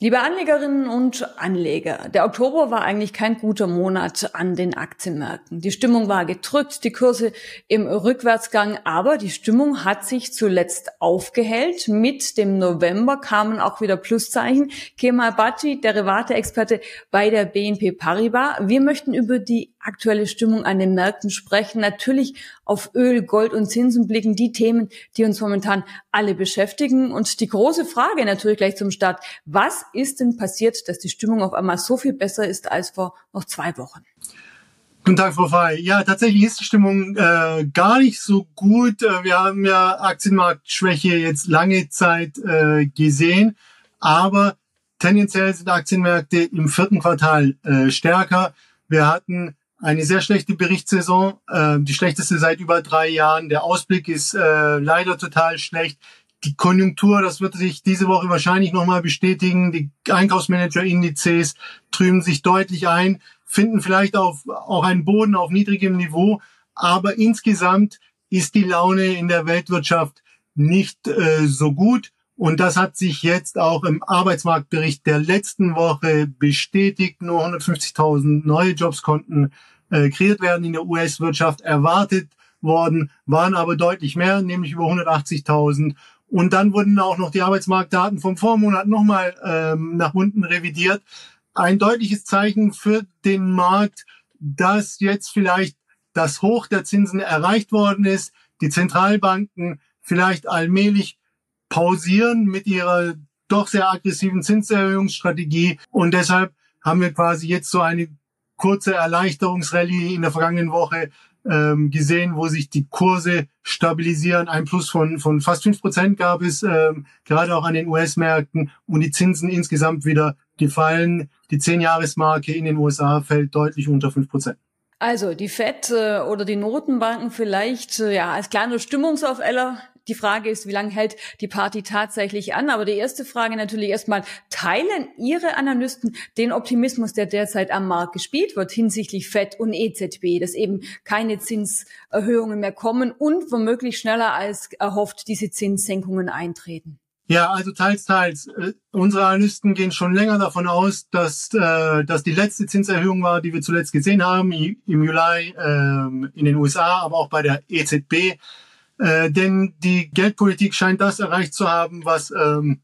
Liebe Anlegerinnen und Anleger, der Oktober war eigentlich kein guter Monat an den Aktienmärkten. Die Stimmung war gedrückt, die Kurse im Rückwärtsgang, aber die Stimmung hat sich zuletzt aufgehellt. Mit dem November kamen auch wieder Pluszeichen. Kemal Bhatti, Derivate-Experte bei der BNP Paribas. Wir möchten über die aktuelle Stimmung an den Märkten sprechen. Natürlich auf Öl, Gold und Zinsen blicken die Themen, die uns momentan alle beschäftigen. Und die große Frage natürlich gleich zum Start. Was ist denn passiert, dass die Stimmung auf einmal so viel besser ist als vor noch zwei Wochen? Guten Tag, Frau Frey. Ja, tatsächlich ist die Stimmung äh, gar nicht so gut. Äh, wir haben ja Aktienmarktschwäche jetzt lange Zeit äh, gesehen, aber tendenziell sind Aktienmärkte im vierten Quartal äh, stärker. Wir hatten eine sehr schlechte Berichtssaison, äh, die schlechteste seit über drei Jahren. Der Ausblick ist äh, leider total schlecht. Die Konjunktur, das wird sich diese Woche wahrscheinlich nochmal bestätigen. Die Einkaufsmanager-Indizes trüben sich deutlich ein, finden vielleicht auf, auch einen Boden auf niedrigem Niveau. Aber insgesamt ist die Laune in der Weltwirtschaft nicht äh, so gut. Und das hat sich jetzt auch im Arbeitsmarktbericht der letzten Woche bestätigt. Nur 150.000 neue Jobs konnten äh, kreiert werden in der US-Wirtschaft. Erwartet worden waren aber deutlich mehr, nämlich über 180.000. Und dann wurden auch noch die Arbeitsmarktdaten vom Vormonat nochmal ähm, nach unten revidiert. Ein deutliches Zeichen für den Markt, dass jetzt vielleicht das Hoch der Zinsen erreicht worden ist. Die Zentralbanken vielleicht allmählich pausieren mit ihrer doch sehr aggressiven Zinserhöhungsstrategie. Und deshalb haben wir quasi jetzt so eine kurze Erleichterungsrallye in der vergangenen Woche ähm, gesehen, wo sich die Kurse stabilisieren. Ein Plus von, von fast fünf Prozent gab es ähm, gerade auch an den US-Märkten und die Zinsen insgesamt wieder gefallen. Die Zehn-Jahres-Marke in den USA fällt deutlich unter fünf Prozent. Also die FED äh, oder die Notenbanken vielleicht äh, ja als kleiner Stimmungsaufeller die Frage ist, wie lange hält die Party tatsächlich an? Aber die erste Frage natürlich erstmal, teilen Ihre Analysten den Optimismus, der derzeit am Markt gespielt wird hinsichtlich FED und EZB, dass eben keine Zinserhöhungen mehr kommen und womöglich schneller als erhofft diese Zinssenkungen eintreten? Ja, also teils, teils. Äh, unsere Analysten gehen schon länger davon aus, dass, äh, dass die letzte Zinserhöhung war, die wir zuletzt gesehen haben, im Juli äh, in den USA, aber auch bei der EZB. Äh, denn die Geldpolitik scheint das erreicht zu haben, was, ähm,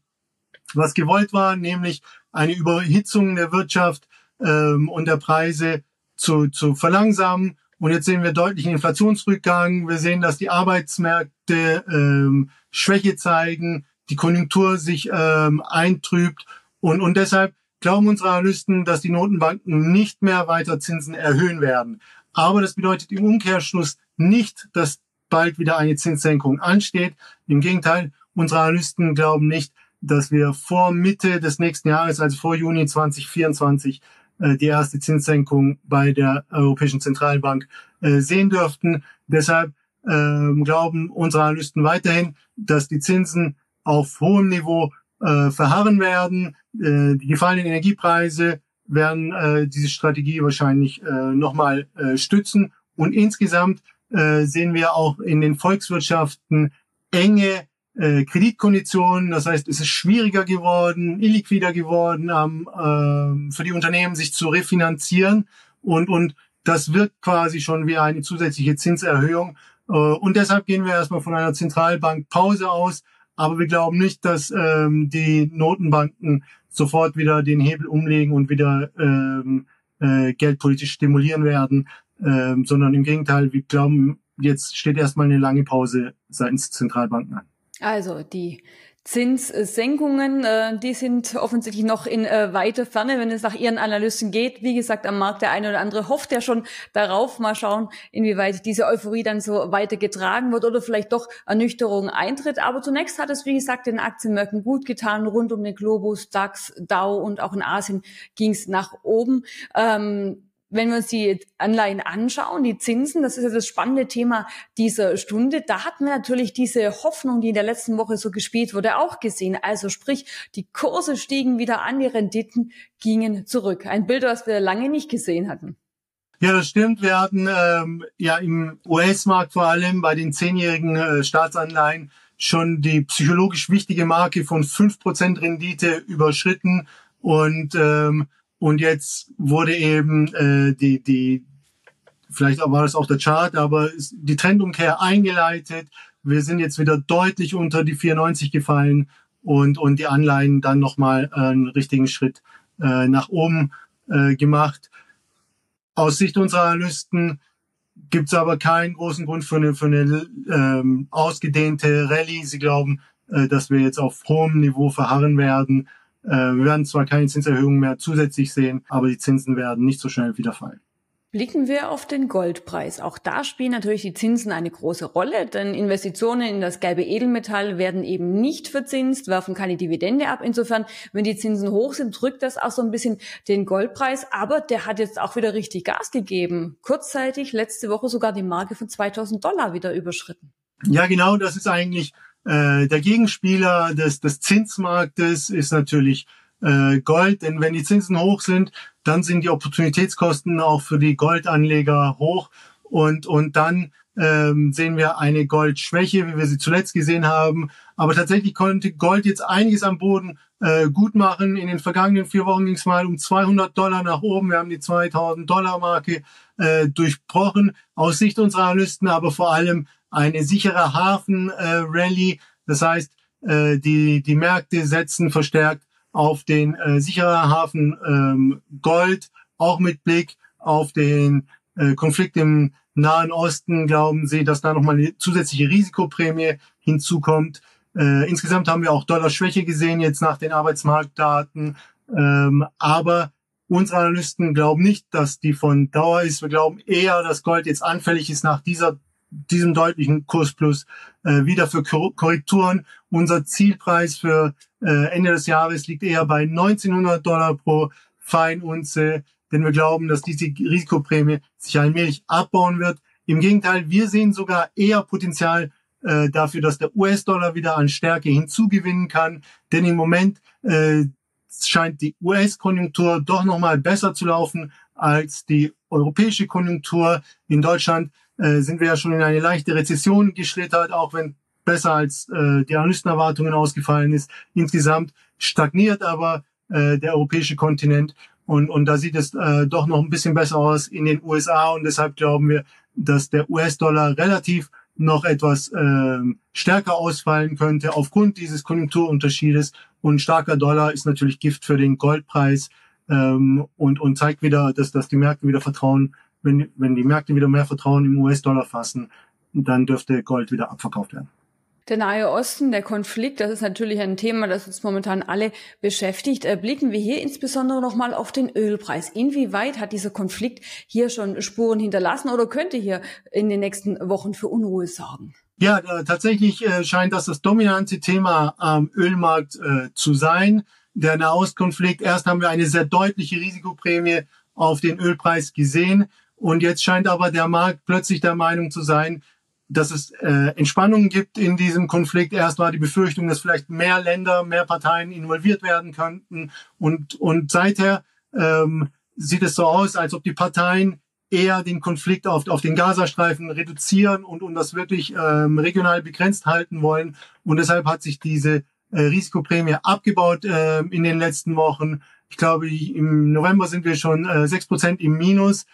was gewollt war, nämlich eine Überhitzung der Wirtschaft ähm, und der Preise zu, zu verlangsamen. Und jetzt sehen wir deutlichen Inflationsrückgang. Wir sehen, dass die Arbeitsmärkte ähm, Schwäche zeigen, die Konjunktur sich ähm, eintrübt. Und, und deshalb glauben unsere Analysten, dass die Notenbanken nicht mehr weiter Zinsen erhöhen werden. Aber das bedeutet im Umkehrschluss nicht, dass bald wieder eine Zinssenkung ansteht. Im Gegenteil, unsere Analysten glauben nicht, dass wir vor Mitte des nächsten Jahres, also vor Juni 2024, äh, die erste Zinssenkung bei der Europäischen Zentralbank äh, sehen dürften. Deshalb ähm, glauben unsere Analysten weiterhin, dass die Zinsen auf hohem Niveau äh, verharren werden. die gefallenen Energiepreise werden diese Strategie wahrscheinlich nochmal stützen. Und insgesamt äh, sehen wir auch in den Volkswirtschaften enge äh, Kreditkonditionen. Das heißt, es ist schwieriger geworden, illiquider geworden, ähm, äh, für die Unternehmen sich zu refinanzieren. Und, und das wirkt quasi schon wie eine zusätzliche Zinserhöhung. Äh, und deshalb gehen wir erstmal von einer Zentralbankpause aus. Aber wir glauben nicht, dass ähm, die Notenbanken sofort wieder den Hebel umlegen und wieder ähm, äh, geldpolitisch stimulieren werden ähm, sondern im Gegenteil, wir glauben, jetzt steht erstmal eine lange Pause seitens Zentralbanken an. Also die Zinssenkungen, äh, die sind offensichtlich noch in äh, weiter Ferne, wenn es nach Ihren Analysen geht. Wie gesagt, am Markt der eine oder andere hofft ja schon darauf. Mal schauen, inwieweit diese Euphorie dann so weiter getragen wird oder vielleicht doch Ernüchterung eintritt. Aber zunächst hat es, wie gesagt, den Aktienmärkten gut getan. Rund um den Globus, DAX, Dow und auch in Asien ging es nach oben. Ähm, wenn wir uns die Anleihen anschauen, die Zinsen, das ist ja das spannende Thema dieser Stunde, da hatten wir natürlich diese Hoffnung, die in der letzten Woche so gespielt wurde, auch gesehen. Also sprich, die Kurse stiegen wieder an, die Renditen gingen zurück. Ein Bild, was wir lange nicht gesehen hatten. Ja, das stimmt. Wir hatten ähm, ja im US-Markt vor allem bei den zehnjährigen äh, Staatsanleihen schon die psychologisch wichtige Marke von fünf Prozent Rendite überschritten. Und ähm, und jetzt wurde eben äh, die die vielleicht war das auch der Chart, aber die Trendumkehr eingeleitet. Wir sind jetzt wieder deutlich unter die 94 gefallen und und die Anleihen dann nochmal einen richtigen Schritt äh, nach oben äh, gemacht. Aus Sicht unserer Analysten gibt es aber keinen großen Grund für eine, für eine ähm, ausgedehnte Rallye. Sie glauben, äh, dass wir jetzt auf hohem Niveau verharren werden. Äh, wir werden zwar keine Zinserhöhungen mehr zusätzlich sehen, aber die Zinsen werden nicht so schnell wieder fallen. Blicken wir auf den Goldpreis. Auch da spielen natürlich die Zinsen eine große Rolle, denn Investitionen in das gelbe Edelmetall werden eben nicht verzinst, werfen keine Dividende ab. Insofern, wenn die Zinsen hoch sind, drückt das auch so ein bisschen den Goldpreis. Aber der hat jetzt auch wieder richtig Gas gegeben. Kurzzeitig letzte Woche sogar die Marke von 2000 Dollar wieder überschritten. Ja, genau. Das ist eigentlich äh, der Gegenspieler des, des Zinsmarktes ist natürlich äh, Gold, denn wenn die Zinsen hoch sind, dann sind die Opportunitätskosten auch für die Goldanleger hoch und, und dann ähm, sehen wir eine Goldschwäche, wie wir sie zuletzt gesehen haben. Aber tatsächlich konnte Gold jetzt einiges am Boden äh, gut machen. In den vergangenen vier Wochen ging es mal um 200 Dollar nach oben. Wir haben die 2000 Dollar Marke äh, durchbrochen. Aus Sicht unserer Analysten aber vor allem eine sichere Hafen-Rally. Äh, das heißt, äh, die, die Märkte setzen verstärkt auf den äh, sicherer Hafen ähm, Gold, auch mit Blick auf den äh, Konflikt im Nahen Osten, glauben Sie, dass da nochmal eine zusätzliche Risikoprämie hinzukommt. Äh, insgesamt haben wir auch Dollar-Schwäche gesehen jetzt nach den Arbeitsmarktdaten. Ähm, aber unsere Analysten glauben nicht, dass die von Dauer ist. Wir glauben eher, dass Gold jetzt anfällig ist nach dieser diesem deutlichen Kursplus äh, wieder für Korrekturen. Unser Zielpreis für äh, Ende des Jahres liegt eher bei 1900 Dollar pro Feinunze, denn wir glauben, dass diese Risikoprämie sich allmählich abbauen wird. Im Gegenteil, wir sehen sogar eher Potenzial äh, dafür, dass der US-Dollar wieder an Stärke hinzugewinnen kann, denn im Moment äh, scheint die US-Konjunktur doch nochmal besser zu laufen als die europäische Konjunktur. In Deutschland äh, sind wir ja schon in eine leichte Rezession geschlittert, auch wenn besser als äh, die Analystenerwartungen ausgefallen ist. Insgesamt stagniert aber äh, der europäische Kontinent und, und da sieht es äh, doch noch ein bisschen besser aus in den USA und deshalb glauben wir, dass der US-Dollar relativ noch etwas äh, stärker ausfallen könnte aufgrund dieses Konjunkturunterschiedes. Und starker Dollar ist natürlich Gift für den Goldpreis ähm, und, und zeigt wieder, dass, dass die Märkte wieder Vertrauen wenn, wenn die Märkte wieder mehr Vertrauen im US-Dollar fassen, dann dürfte Gold wieder abverkauft werden. Der Nahe Osten, der Konflikt, das ist natürlich ein Thema, das uns momentan alle beschäftigt. Äh, blicken wir hier insbesondere nochmal auf den Ölpreis. Inwieweit hat dieser Konflikt hier schon Spuren hinterlassen oder könnte hier in den nächsten Wochen für Unruhe sorgen? Ja, äh, tatsächlich äh, scheint das das dominante Thema am Ölmarkt zu sein. Der Nahostkonflikt, erst haben wir eine sehr deutliche Risikoprämie auf den Ölpreis gesehen. Und jetzt scheint aber der Markt plötzlich der Meinung zu sein, dass es äh, Entspannungen gibt in diesem Konflikt. Erst war die Befürchtung, dass vielleicht mehr Länder, mehr Parteien involviert werden könnten. Und, und seither ähm, sieht es so aus, als ob die Parteien eher den Konflikt auf, auf den Gazastreifen reduzieren und, und das wirklich ähm, regional begrenzt halten wollen. Und deshalb hat sich diese äh, Risikoprämie abgebaut äh, in den letzten Wochen. Ich glaube, im November sind wir schon äh, sechs äh, Prozent im Minus.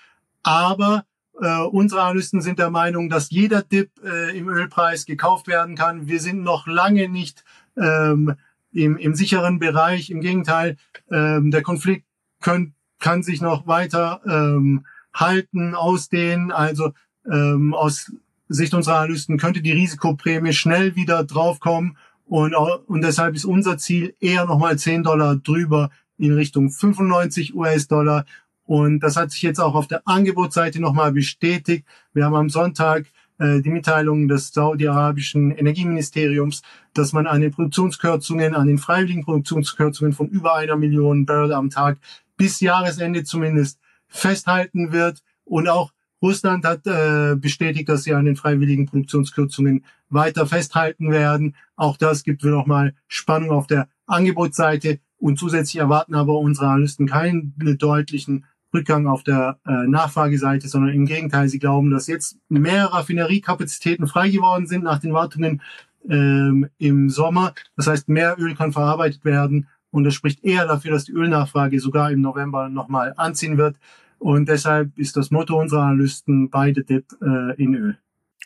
Aber äh, unsere Analysten sind der Meinung, dass jeder Dip äh, im Ölpreis gekauft werden kann. Wir sind noch lange nicht ähm, im, im sicheren Bereich. Im Gegenteil, ähm, der Konflikt könnt, kann sich noch weiter ähm, halten, ausdehnen. Also ähm, aus Sicht unserer Analysten könnte die Risikoprämie schnell wieder draufkommen. Und, und deshalb ist unser Ziel eher nochmal 10 Dollar drüber in Richtung 95 US-Dollar und das hat sich jetzt auch auf der Angebotsseite nochmal bestätigt. Wir haben am Sonntag äh, die Mitteilung des saudi-arabischen Energieministeriums, dass man an den Produktionskürzungen, an den freiwilligen Produktionskürzungen von über einer Million Barrel am Tag bis Jahresende zumindest festhalten wird. Und auch Russland hat äh, bestätigt, dass sie an den freiwilligen Produktionskürzungen weiter festhalten werden. Auch das gibt wir nochmal Spannung auf der Angebotsseite. Und zusätzlich erwarten aber unsere Analysten keinen deutlichen Rückgang auf der äh, Nachfrageseite, sondern im Gegenteil, sie glauben, dass jetzt mehr Raffineriekapazitäten frei geworden sind nach den Wartungen ähm, im Sommer. Das heißt, mehr Öl kann verarbeitet werden Und das spricht eher dafür, dass die Ölnachfrage sogar im November nochmal anziehen wird. Und deshalb ist das Motto unserer Analysten beide Dip äh, in Öl.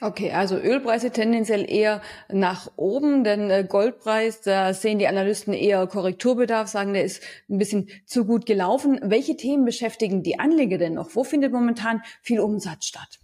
Okay, also Ölpreise tendenziell eher nach oben, denn äh, Goldpreis, da sehen die Analysten eher Korrekturbedarf, sagen, der ist ein bisschen zu gut gelaufen. Welche Themen beschäftigen die Anleger denn noch? Wo findet momentan viel Umsatz statt?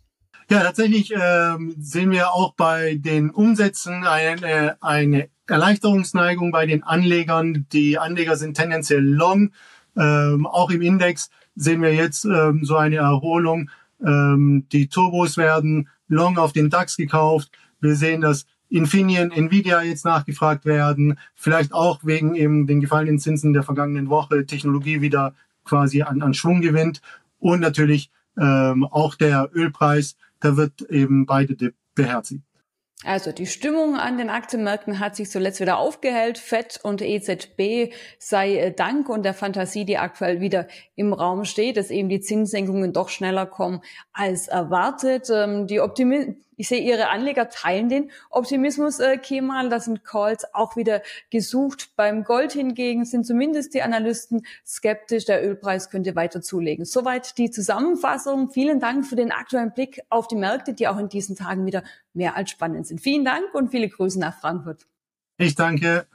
Ja, tatsächlich ähm, sehen wir auch bei den Umsätzen eine, eine Erleichterungsneigung bei den Anlegern. Die Anleger sind tendenziell long. Ähm, auch im Index sehen wir jetzt ähm, so eine Erholung. Ähm, die Turbos werden long auf den DAX gekauft. Wir sehen, dass Infineon, Nvidia jetzt nachgefragt werden, vielleicht auch wegen eben den gefallenen Zinsen der vergangenen Woche Technologie wieder quasi an, an Schwung gewinnt und natürlich ähm, auch der Ölpreis, da wird eben beide beherzigt. Also die Stimmung an den Aktienmärkten hat sich zuletzt wieder aufgehellt. FED und EZB sei äh, Dank und der Fantasie, die aktuell wieder im Raum steht, dass eben die Zinssenkungen doch schneller kommen als erwartet. Ähm, die Optimismus ich sehe, Ihre Anleger teilen den Optimismus, äh, Kemal. Da sind Calls auch wieder gesucht. Beim Gold hingegen sind zumindest die Analysten skeptisch. Der Ölpreis könnte weiter zulegen. Soweit die Zusammenfassung. Vielen Dank für den aktuellen Blick auf die Märkte, die auch in diesen Tagen wieder mehr als spannend sind. Vielen Dank und viele Grüße nach Frankfurt. Ich danke.